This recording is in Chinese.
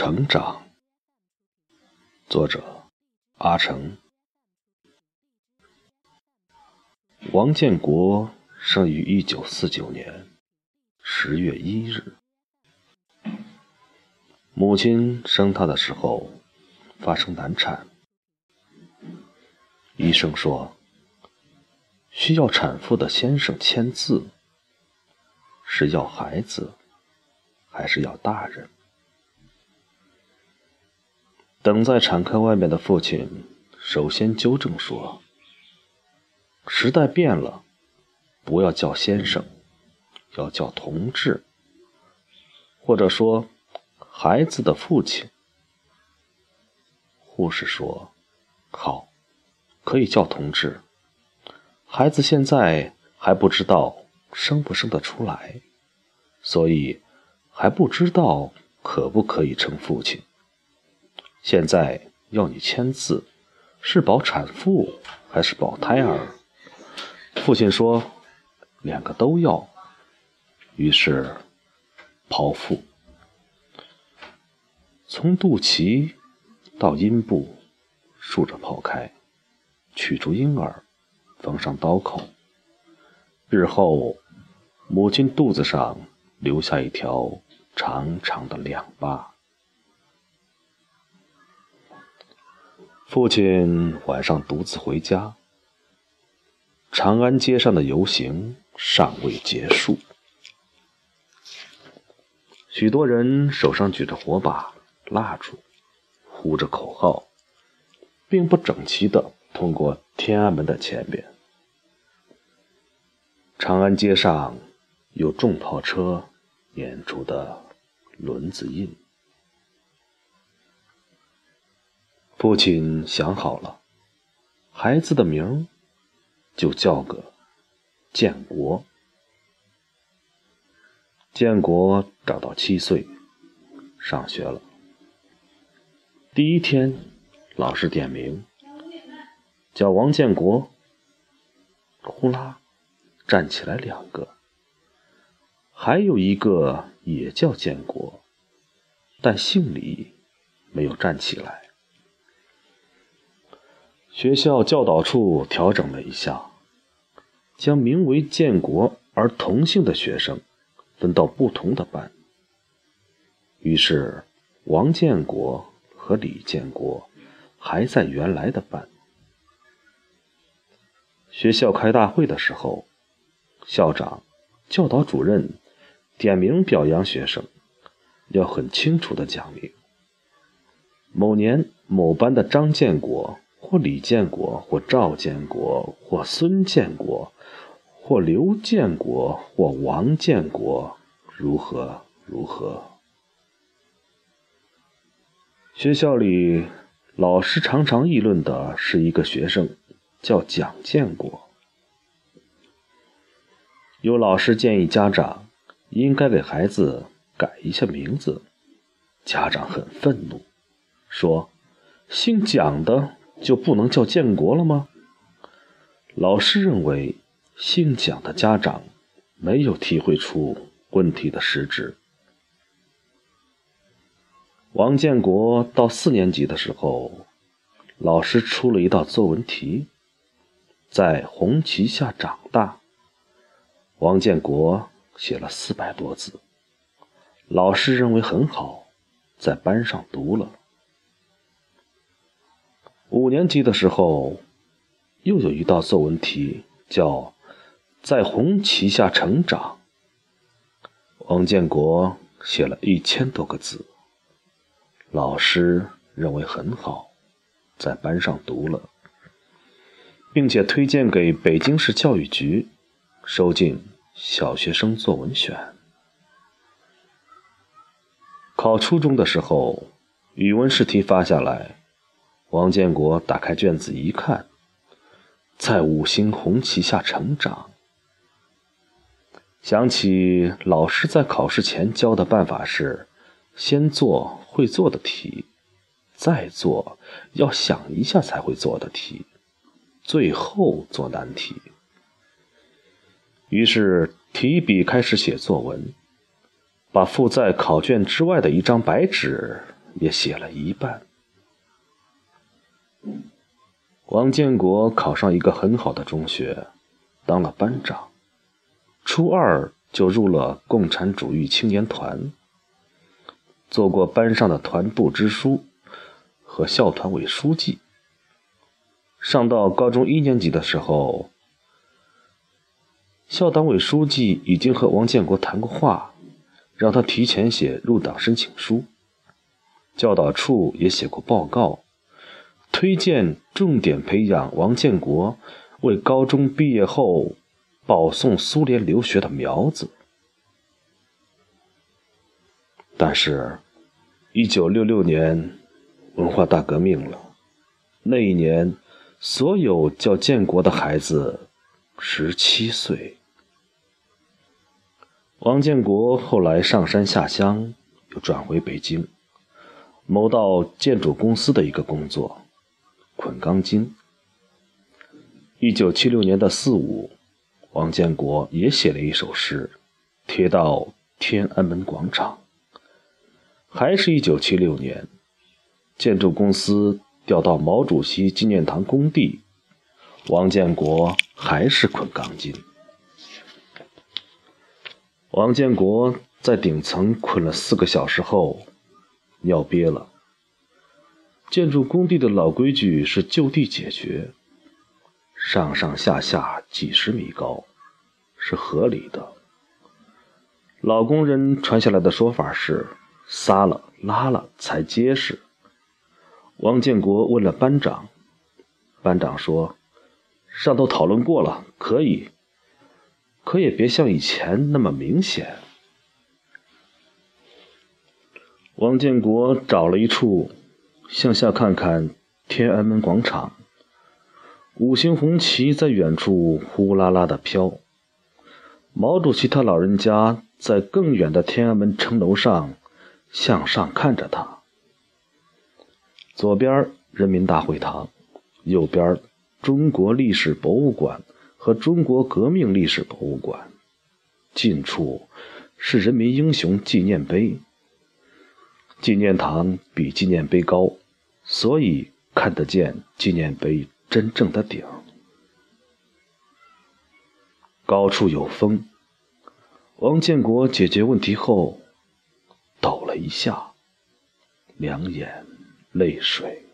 成长，作者阿成。王建国生于一九四九年十月一日，母亲生他的时候发生难产，医生说需要产妇的先生签字，是要孩子。还是要大人。等在产科外面的父亲首先纠正说：“时代变了，不要叫先生，要叫同志，或者说孩子的父亲。”护士说：“好，可以叫同志。孩子现在还不知道生不生得出来，所以。”还不知道可不可以称父亲。现在要你签字，是保产妇还是保胎儿？父亲说两个都要。于是剖腹，从肚脐到阴部竖着剖开，取出婴儿，缝上刀口。日后母亲肚子上留下一条。长长的两疤。父亲晚上独自回家，长安街上的游行尚未结束，许多人手上举着火把、蜡烛，呼着口号，并不整齐的通过天安门的前边。长安街上有重炮车演出的。轮子印。父亲想好了，孩子的名就叫个建国。建国长到七岁，上学了。第一天，老师点名，叫王建国。呼啦，站起来两个，还有一个。也叫建国，但姓李，没有站起来。学校教导处调整了一下，将名为建国而同姓的学生分到不同的班。于是，王建国和李建国还在原来的班。学校开大会的时候，校长、教导主任。点名表扬学生，要很清楚的讲明：某年某班的张建国，或李建国，或赵建国，或孙建国，或刘建国，或王建国，如何如何。学校里，老师常常议论的是一个学生，叫蒋建国。有老师建议家长。应该给孩子改一下名字，家长很愤怒，说：“姓蒋的就不能叫建国了吗？”老师认为，姓蒋的家长没有体会出问题的实质。王建国到四年级的时候，老师出了一道作文题：“在红旗下长大。”王建国。写了四百多字，老师认为很好，在班上读了。五年级的时候，又有一道作文题，叫“在红旗下成长”。王建国写了一千多个字，老师认为很好，在班上读了，并且推荐给北京市教育局收进。小学生作文选。考初中的时候，语文试题发下来，王建国打开卷子一看，在五星红旗下成长。想起老师在考试前教的办法是：先做会做的题，再做要想一下才会做的题，最后做难题。于是提笔开始写作文，把附在考卷之外的一张白纸也写了一半。王建国考上一个很好的中学，当了班长，初二就入了共产主义青年团，做过班上的团部支书和校团委书记。上到高中一年级的时候，校党委书记已经和王建国谈过话，让他提前写入党申请书。教导处也写过报告，推荐重点培养王建国为高中毕业后保送苏联留学的苗子。但是，一九六六年文化大革命了，那一年。所有叫建国的孩子，十七岁。王建国后来上山下乡，又转回北京，谋到建筑公司的一个工作，捆钢筋。一九七六年的四五，王建国也写了一首诗，贴到天安门广场。还是一九七六年，建筑公司。调到毛主席纪念堂工地，王建国还是捆钢筋。王建国在顶层捆了四个小时后，尿憋了。建筑工地的老规矩是就地解决，上上下下几十米高，是合理的。老工人传下来的说法是：撒了拉了才结实。王建国问了班长，班长说：“上头讨论过了，可以，可也别像以前那么明显。”王建国找了一处，向下看看天安门广场，五星红旗在远处呼啦啦的飘，毛主席他老人家在更远的天安门城楼上向上看着他。左边人民大会堂，右边中国历史博物馆和中国革命历史博物馆，近处是人民英雄纪念碑。纪念堂比纪念碑高，所以看得见纪念碑真正的顶。高处有风，王建国解决问题后，抖了一下，两眼。泪水。